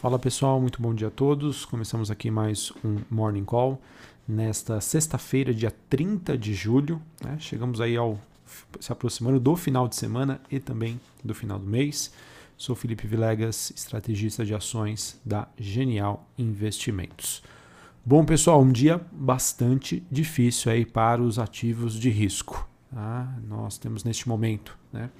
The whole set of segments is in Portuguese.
Fala pessoal, muito bom dia a todos. Começamos aqui mais um Morning Call nesta sexta-feira, dia 30 de julho. Né? Chegamos aí ao se aproximando do final de semana e também do final do mês. Sou Felipe Vilegas, estrategista de ações da Genial Investimentos. Bom pessoal, um dia bastante difícil aí para os ativos de risco. Tá? Nós temos neste momento, né?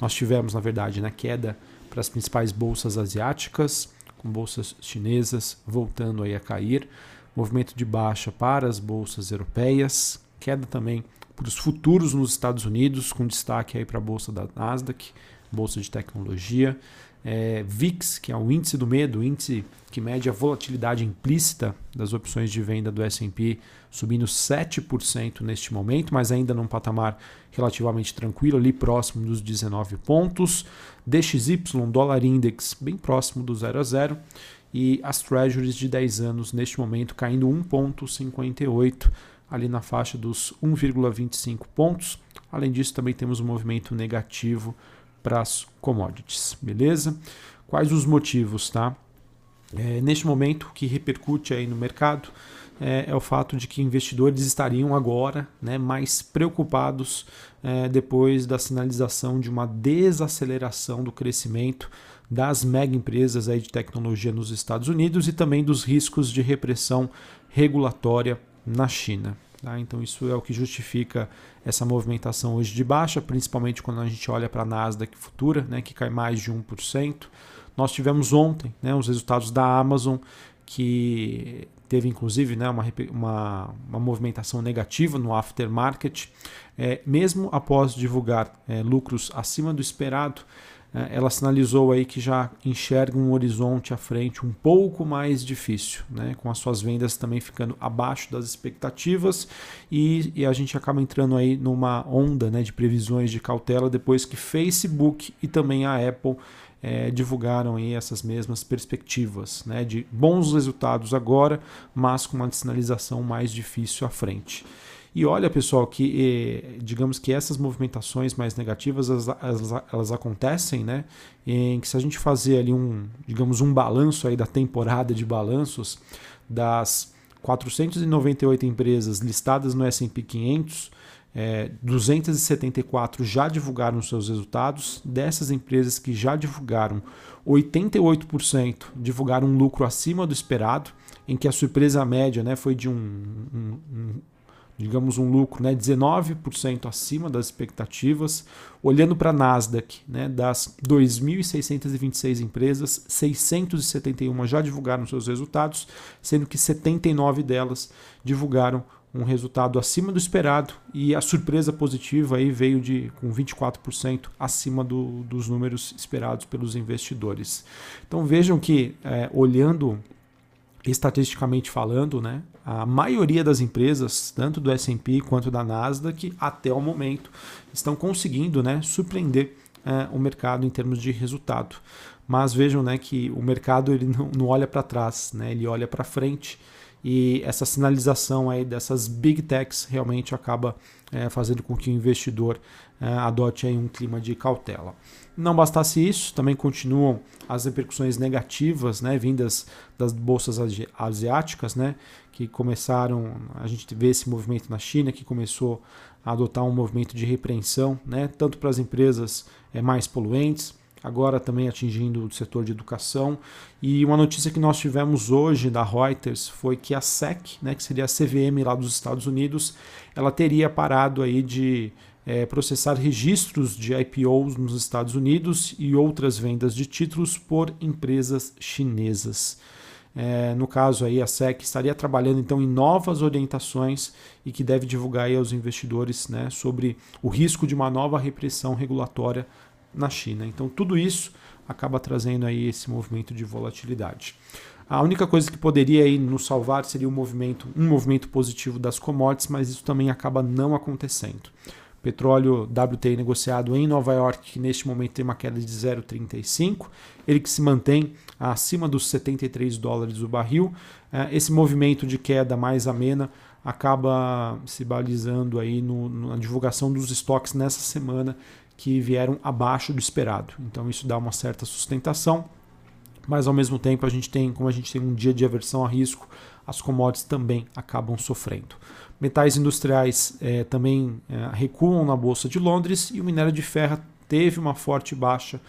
nós tivemos na verdade na queda para as principais bolsas asiáticas com bolsas chinesas voltando aí a cair, movimento de baixa para as bolsas europeias, queda também para os futuros nos Estados Unidos, com destaque aí para a bolsa da Nasdaq, bolsa de tecnologia, é, VIX, que é o índice do medo, índice que mede a volatilidade implícita das opções de venda do S&P, subindo 7% neste momento, mas ainda num patamar relativamente tranquilo, ali próximo dos 19 pontos. DXY, dólar index, bem próximo do 0 a 0 e as treasuries de 10 anos neste momento caindo 1,58 ali na faixa dos 1,25 pontos. Além disso, também temos um movimento negativo para as commodities, beleza? Quais os motivos, tá? É, neste momento, o que repercute aí no mercado é, é, o fato de que investidores estariam agora né, mais preocupados é, depois da sinalização de uma desaceleração do crescimento das mega empresas aí de tecnologia nos Estados Unidos e também dos riscos de repressão regulatória na China. Tá? Então, isso é o que justifica essa movimentação hoje de baixa, principalmente quando a gente olha para a Nasdaq futura, né, que cai mais de 1%. Nós tivemos ontem né, os resultados da Amazon, que teve inclusive né, uma, uma, uma movimentação negativa no aftermarket, é, mesmo após divulgar é, lucros acima do esperado. É, ela sinalizou aí que já enxerga um horizonte à frente um pouco mais difícil, né, com as suas vendas também ficando abaixo das expectativas e, e a gente acaba entrando aí numa onda né, de previsões de cautela depois que Facebook e também a Apple é, divulgaram aí essas mesmas perspectivas né, de bons resultados agora, mas com uma sinalização mais difícil à frente. E olha, pessoal, que eh, digamos que essas movimentações mais negativas elas, elas, elas, acontecem, né? Em que se a gente fazer ali um, digamos, um balanço aí da temporada de balanços das 498 empresas listadas no S&P 500, é, 274 já divulgaram seus resultados. Dessas empresas que já divulgaram, 88% divulgaram um lucro acima do esperado, em que a surpresa média né, foi de um, um, um digamos, um lucro né, 19% acima das expectativas. Olhando para a Nasdaq, né, das 2.626 empresas, 671 já divulgaram seus resultados, sendo que 79 delas divulgaram um resultado acima do esperado e a surpresa positiva aí veio de com 24% acima do, dos números esperados pelos investidores. Então vejam que é, olhando estatisticamente falando, né, a maioria das empresas, tanto do S&P quanto da Nasdaq, até o momento, estão conseguindo né, surpreender é, o mercado em termos de resultado. Mas vejam né, que o mercado ele não, não olha para trás, né, ele olha para frente e essa sinalização aí dessas big techs realmente acaba é, fazendo com que o investidor é, adote aí um clima de cautela. Não bastasse isso, também continuam as repercussões negativas, né, vindas das bolsas asiáticas, né, que começaram, a gente vê esse movimento na China que começou a adotar um movimento de repreensão, né, tanto para as empresas é, mais poluentes, agora também atingindo o setor de educação. E uma notícia que nós tivemos hoje da Reuters foi que a SEC, né, que seria a CVM lá dos Estados Unidos, ela teria parado aí de é, processar registros de IPOs nos Estados Unidos e outras vendas de títulos por empresas chinesas. É, no caso aí a SEC estaria trabalhando então em novas orientações e que deve divulgar aí aos investidores né, sobre o risco de uma nova repressão regulatória na China. Então tudo isso acaba trazendo aí esse movimento de volatilidade. A única coisa que poderia aí nos salvar seria um movimento, um movimento positivo das commodities, mas isso também acaba não acontecendo. Petróleo WTI negociado em Nova York, que neste momento tem uma queda de 0,35, ele que se mantém acima dos 73 dólares o barril. É, esse movimento de queda mais amena acaba se balizando aí no, na divulgação dos estoques nessa semana que vieram abaixo do esperado. Então isso dá uma certa sustentação, mas ao mesmo tempo a gente tem, como a gente tem um dia de aversão a risco, as commodities também acabam sofrendo. Metais industriais eh, também eh, recuam na Bolsa de Londres e o minério de ferro teve uma forte baixa,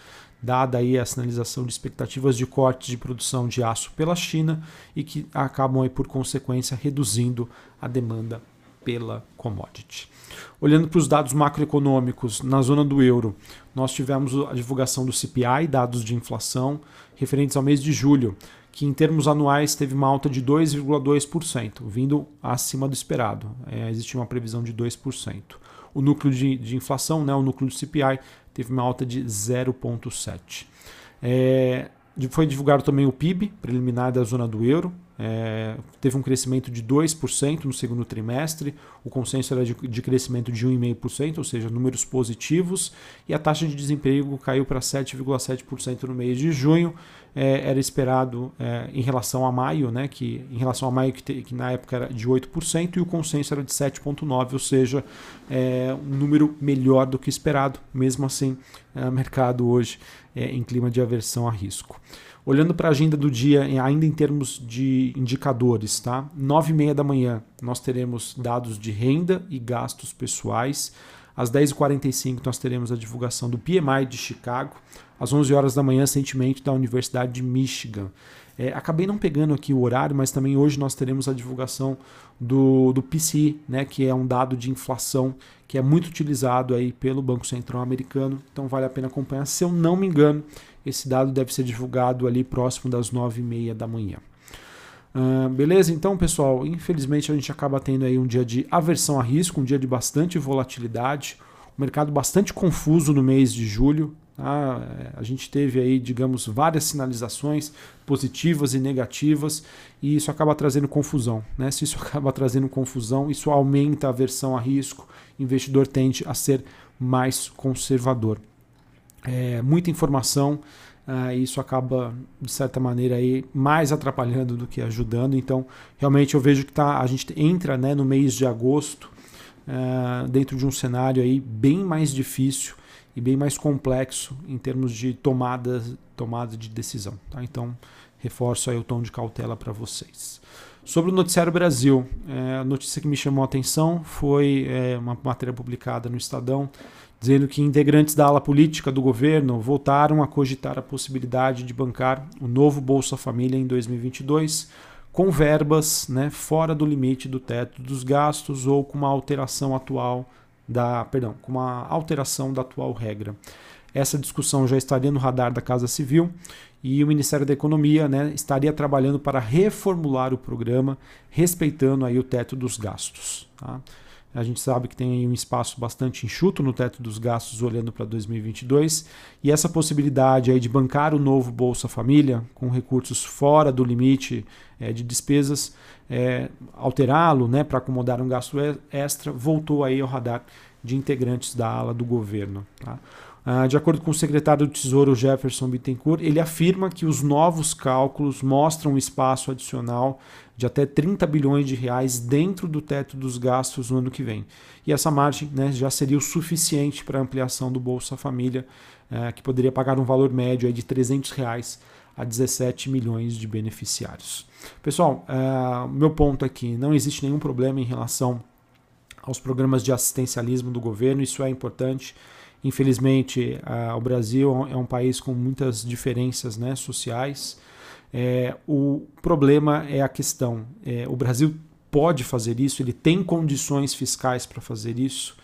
dada aí a sinalização de expectativas de cortes de produção de aço pela China e que acabam aí, por consequência reduzindo a demanda pela commodity. Olhando para os dados macroeconômicos na zona do euro, nós tivemos a divulgação do CPI, dados de inflação referentes ao mês de julho, que em termos anuais teve uma alta de 2,2%, vindo acima do esperado. É, existia uma previsão de 2%. O núcleo de, de, inflação, né, o núcleo do CPI, teve uma alta de 0,7%. É, foi divulgado também o PIB preliminar da zona do euro, é, teve um crescimento de 2% no segundo trimestre, o consenso era de, de crescimento de 1,5%, ou seja, números positivos, e a taxa de desemprego caiu para 7,7% no mês de junho. É, era esperado é, em relação a maio, né, que em relação a maio que, te, que na época era de 8%, e o consenso era de 7,9%, ou seja, é, um número melhor do que esperado. Mesmo assim, é, mercado hoje é, em clima de aversão a risco. Olhando para a agenda do dia, ainda em termos de indicadores, tá? 9 e meia da manhã nós teremos dados de renda e gastos pessoais. Às 10h45 nós teremos a divulgação do PMI de Chicago. Às 11 horas da manhã, sentimento da Universidade de Michigan. É, acabei não pegando aqui o horário, mas também hoje nós teremos a divulgação do, do PCI, né, que é um dado de inflação que é muito utilizado aí pelo Banco Central americano. Então vale a pena acompanhar. Se eu não me engano, esse dado deve ser divulgado ali próximo das 9h30 da manhã. Uh, beleza? Então, pessoal, infelizmente a gente acaba tendo aí um dia de aversão a risco, um dia de bastante volatilidade, um mercado bastante confuso no mês de julho. Tá? A gente teve aí, digamos, várias sinalizações positivas e negativas, e isso acaba trazendo confusão. Né? Se isso acaba trazendo confusão, isso aumenta a aversão a risco, o investidor tende a ser mais conservador é, muita informação, uh, isso acaba, de certa maneira, aí, mais atrapalhando do que ajudando. Então, realmente eu vejo que tá, a gente entra né, no mês de agosto uh, dentro de um cenário aí bem mais difícil e bem mais complexo em termos de tomada, tomada de decisão. Tá? Então, reforço aí o tom de cautela para vocês. Sobre o Noticiário Brasil, é, a notícia que me chamou a atenção foi é, uma matéria publicada no Estadão dizendo que integrantes da ala política do governo voltaram a cogitar a possibilidade de bancar o novo Bolsa Família em 2022 com verbas né, fora do limite do teto dos gastos ou com uma alteração atual da, perdão, com uma alteração da atual regra. Essa discussão já estaria no radar da Casa Civil e o Ministério da Economia né, estaria trabalhando para reformular o programa, respeitando aí o teto dos gastos. Tá? A gente sabe que tem um espaço bastante enxuto no teto dos gastos olhando para 2022 e essa possibilidade aí de bancar o novo Bolsa Família com recursos fora do limite é, de despesas, é, alterá-lo né, para acomodar um gasto extra, voltou aí ao radar de integrantes da ala do governo. Tá? Ah, de acordo com o secretário do Tesouro Jefferson Bittencourt, ele afirma que os novos cálculos mostram um espaço adicional de até 30 bilhões de reais dentro do teto dos gastos no ano que vem. E essa margem né, já seria o suficiente para a ampliação do Bolsa Família, eh, que poderia pagar um valor médio aí de 300 reais a 17 milhões de beneficiários. Pessoal, uh, meu ponto aqui, não existe nenhum problema em relação aos programas de assistencialismo do governo, isso é importante. Infelizmente, o Brasil é um país com muitas diferenças né, sociais. É, o problema é a questão: é, o Brasil pode fazer isso, ele tem condições fiscais para fazer isso.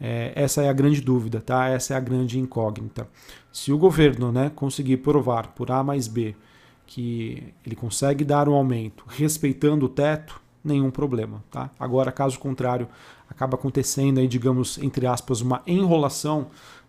É, essa é a grande dúvida, tá? Essa é a grande incógnita. Se o governo né, conseguir provar por A mais B que ele consegue dar um aumento respeitando o teto, nenhum problema, tá? Agora, caso contrário, acaba acontecendo aí, digamos, entre aspas, uma enrolação,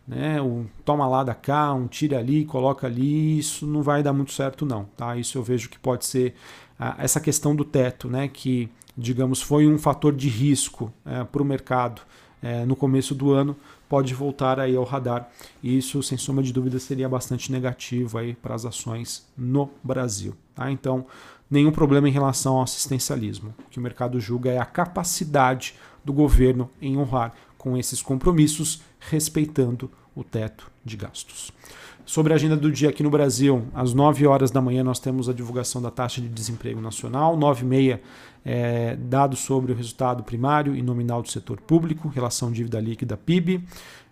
né? Um toma lá da cá, um tira ali, coloca ali, isso não vai dar muito certo não, tá? Isso eu vejo que pode ser ah, essa questão do teto, né? Que, digamos, foi um fator de risco é, para o mercado é, no começo do ano, pode voltar aí ao radar. E isso, sem sombra de dúvida, seria bastante negativo aí para as ações no Brasil, tá? Então, nenhum problema em relação ao assistencialismo. O que o mercado julga é a capacidade do governo em honrar com esses compromissos, respeitando o teto de gastos. Sobre a agenda do dia aqui no Brasil, às 9 horas da manhã nós temos a divulgação da taxa de desemprego nacional, 9 e meia é, dados sobre o resultado primário e nominal do setor público, relação dívida líquida PIB.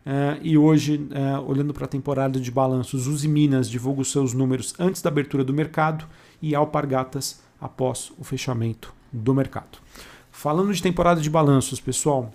É, e hoje, é, olhando para a temporada de balanços, Uzi Minas divulga os seus números antes da abertura do mercado e Alpargatas após o fechamento do mercado. Falando de temporada de balanços, pessoal,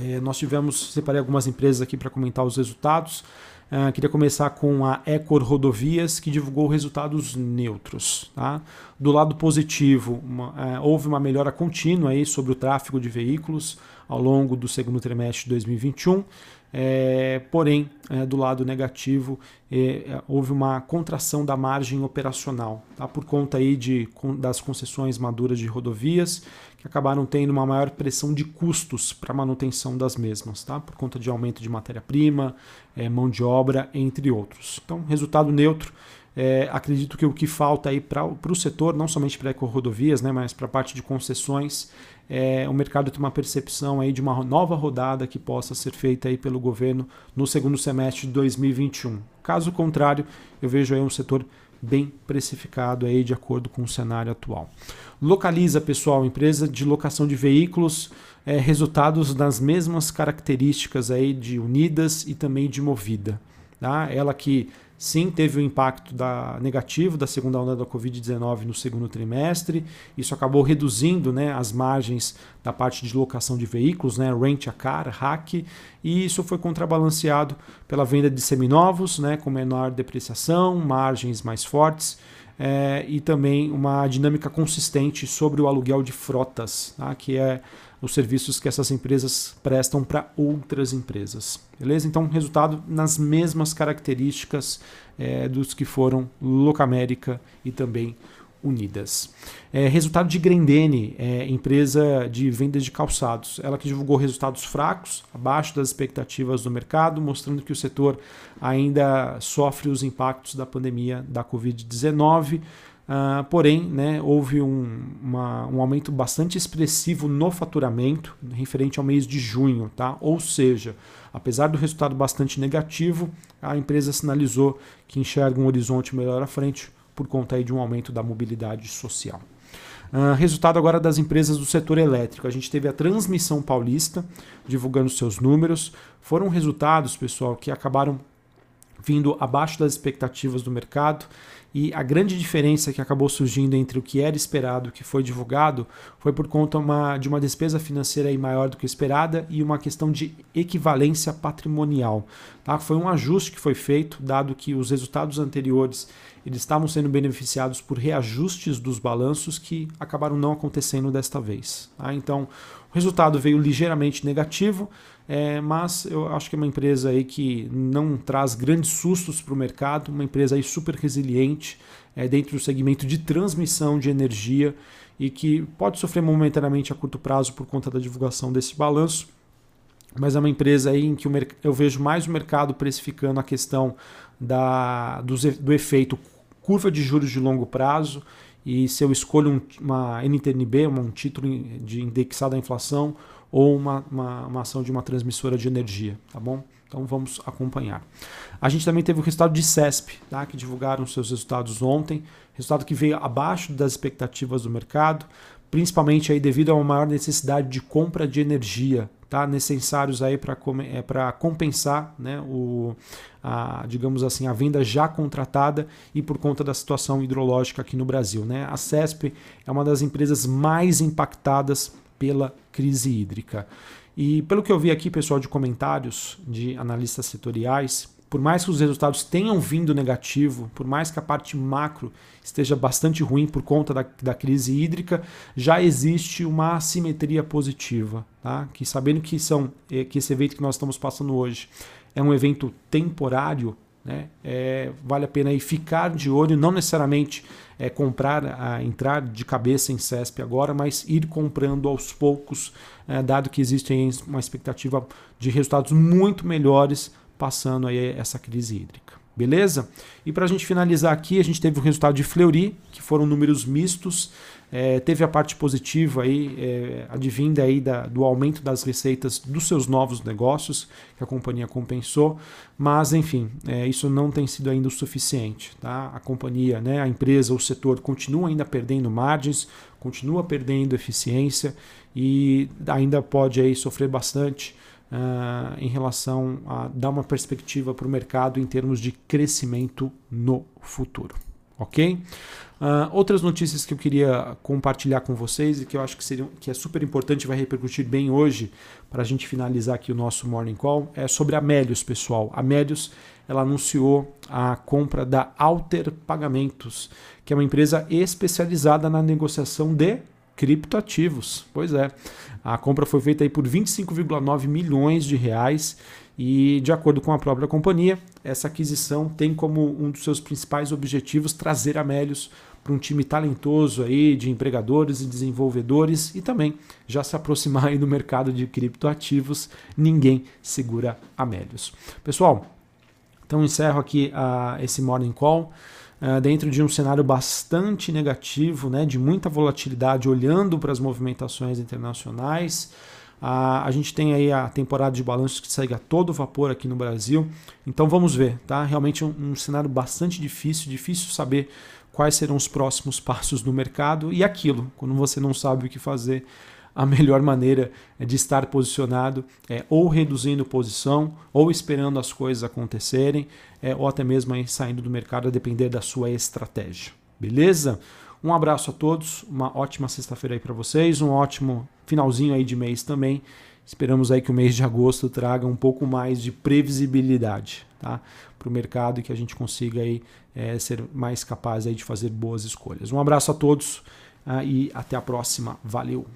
é, nós tivemos, separei algumas empresas aqui para comentar os resultados. Uh, queria começar com a Ecor Rodovias, que divulgou resultados neutros. Tá? Do lado positivo, uma, uh, houve uma melhora contínua aí sobre o tráfego de veículos ao longo do segundo trimestre de 2021. É, porém, é, do lado negativo, é, houve uma contração da margem operacional, tá? por conta aí de, das concessões maduras de rodovias, que acabaram tendo uma maior pressão de custos para manutenção das mesmas, tá? por conta de aumento de matéria-prima, é, mão de obra, entre outros. Então, resultado neutro. É, acredito que o que falta aí para o setor, não somente para rodovias, né, mas para a parte de concessões, é, o mercado tem uma percepção aí de uma nova rodada que possa ser feita aí pelo governo no segundo semestre de 2021. Caso contrário, eu vejo aí um setor bem precificado aí de acordo com o cenário atual. Localiza, pessoal, empresa de locação de veículos, é, resultados das mesmas características aí de Unidas e também de Movida. Tá? Ela que Sim, teve o um impacto da, negativo da segunda onda da Covid-19 no segundo trimestre. Isso acabou reduzindo né, as margens da parte de locação de veículos, né, rent a car, hack, e isso foi contrabalanceado pela venda de seminovos, né, com menor depreciação, margens mais fortes. É, e também uma dinâmica consistente sobre o aluguel de frotas, tá, que é os serviços que essas empresas prestam para outras empresas. Beleza? Então, resultado nas mesmas características é, dos que foram Locamérica e também Unidas. É, resultado de Grendene, é, empresa de vendas de calçados. Ela que divulgou resultados fracos, abaixo das expectativas do mercado, mostrando que o setor ainda sofre os impactos da pandemia da Covid-19. Uh, porém, né, houve um, uma, um aumento bastante expressivo no faturamento referente ao mês de junho. Tá? Ou seja, apesar do resultado bastante negativo, a empresa sinalizou que enxerga um horizonte melhor à frente por conta aí de um aumento da mobilidade social. Uh, resultado agora das empresas do setor elétrico. A gente teve a Transmissão Paulista divulgando seus números. Foram resultados, pessoal, que acabaram vindo abaixo das expectativas do mercado e a grande diferença que acabou surgindo entre o que era esperado e o que foi divulgado foi por conta uma, de uma despesa financeira maior do que esperada e uma questão de equivalência patrimonial. Tá? Foi um ajuste que foi feito, dado que os resultados anteriores eles estavam sendo beneficiados por reajustes dos balanços que acabaram não acontecendo desta vez. Tá? Então, o resultado veio ligeiramente negativo, é, mas eu acho que é uma empresa aí que não traz grandes sustos para o mercado, uma empresa aí super resiliente é, dentro do segmento de transmissão de energia e que pode sofrer momentaneamente a curto prazo por conta da divulgação desse balanço, mas é uma empresa aí em que eu vejo mais o mercado precificando a questão da, do, do efeito curva de juros de longo prazo. E se eu escolho um, uma NTNB, um título de indexado à inflação ou uma, uma, uma, ação de uma transmissora de energia, tá bom? Então vamos acompanhar. A gente também teve o resultado de CESP, tá? que divulgaram seus resultados ontem, resultado que veio abaixo das expectativas do mercado, principalmente aí devido a uma maior necessidade de compra de energia, tá? necessários aí para é, compensar né, o, a, digamos assim, a venda já contratada e por conta da situação hidrológica aqui no Brasil. Né? A CESP é uma das empresas mais impactadas pela crise hídrica. E pelo que eu vi aqui, pessoal, de comentários de analistas setoriais, por mais que os resultados tenham vindo negativo, por mais que a parte macro esteja bastante ruim por conta da, da crise hídrica, já existe uma assimetria positiva, tá? Que sabendo que são eh, que esse evento que nós estamos passando hoje é um evento temporário, né? É, vale a pena aí ficar de olho, não necessariamente é, comprar, a, entrar de cabeça em CESP agora, mas ir comprando aos poucos, é, dado que existe uma expectativa de resultados muito melhores passando aí essa crise hídrica. Beleza? E para a gente finalizar aqui, a gente teve o resultado de Fleury, que foram números mistos. É, teve a parte positiva aí, é, advinda aí da, do aumento das receitas dos seus novos negócios, que a companhia compensou, mas enfim, é, isso não tem sido ainda o suficiente. Tá? A companhia, né, a empresa, o setor continua ainda perdendo margens, continua perdendo eficiência e ainda pode aí sofrer bastante Uh, em relação a dar uma perspectiva para o mercado em termos de crescimento no futuro. Ok? Uh, outras notícias que eu queria compartilhar com vocês e que eu acho que, seriam, que é super importante vai repercutir bem hoje para a gente finalizar aqui o nosso Morning Call é sobre a Melius, pessoal. A Melius ela anunciou a compra da Alter Pagamentos, que é uma empresa especializada na negociação de criptoativos. Pois é, a compra foi feita aí por 25,9 milhões de reais e, de acordo com a própria companhia, essa aquisição tem como um dos seus principais objetivos trazer a Melius para um time talentoso aí de empregadores e desenvolvedores e também já se aproximar aí no mercado de criptoativos. Ninguém segura a Melius. Pessoal, então encerro aqui uh, esse Morning Call. Uh, dentro de um cenário bastante negativo, né, de muita volatilidade, olhando para as movimentações internacionais. Uh, a gente tem aí a temporada de balanços que segue a todo vapor aqui no Brasil. Então vamos ver, tá? Realmente um, um cenário bastante difícil, difícil saber quais serão os próximos passos no mercado e aquilo, quando você não sabe o que fazer, a melhor maneira de estar posicionado é ou reduzindo posição, ou esperando as coisas acontecerem, é, ou até mesmo saindo do mercado a depender da sua estratégia. Beleza? Um abraço a todos, uma ótima sexta-feira aí para vocês, um ótimo finalzinho aí de mês também. Esperamos aí que o mês de agosto traga um pouco mais de previsibilidade tá? para o mercado e que a gente consiga aí, é, ser mais capaz aí de fazer boas escolhas. Um abraço a todos uh, e até a próxima. Valeu!